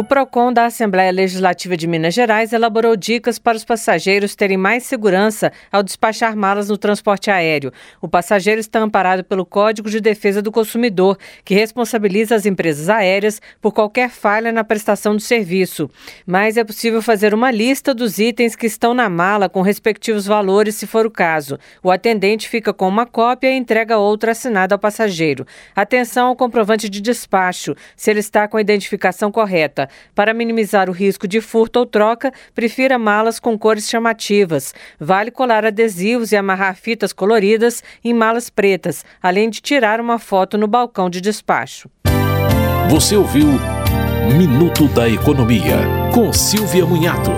O PROCON da Assembleia Legislativa de Minas Gerais elaborou dicas para os passageiros terem mais segurança ao despachar malas no transporte aéreo. O passageiro está amparado pelo Código de Defesa do Consumidor, que responsabiliza as empresas aéreas por qualquer falha na prestação do serviço. Mas é possível fazer uma lista dos itens que estão na mala com respectivos valores, se for o caso. O atendente fica com uma cópia e entrega outra assinada ao passageiro. Atenção ao comprovante de despacho, se ele está com a identificação correta. Para minimizar o risco de furto ou troca, prefira malas com cores chamativas. Vale colar adesivos e amarrar fitas coloridas em malas pretas, além de tirar uma foto no balcão de despacho. Você ouviu Minuto da Economia, com Silvia Munhato.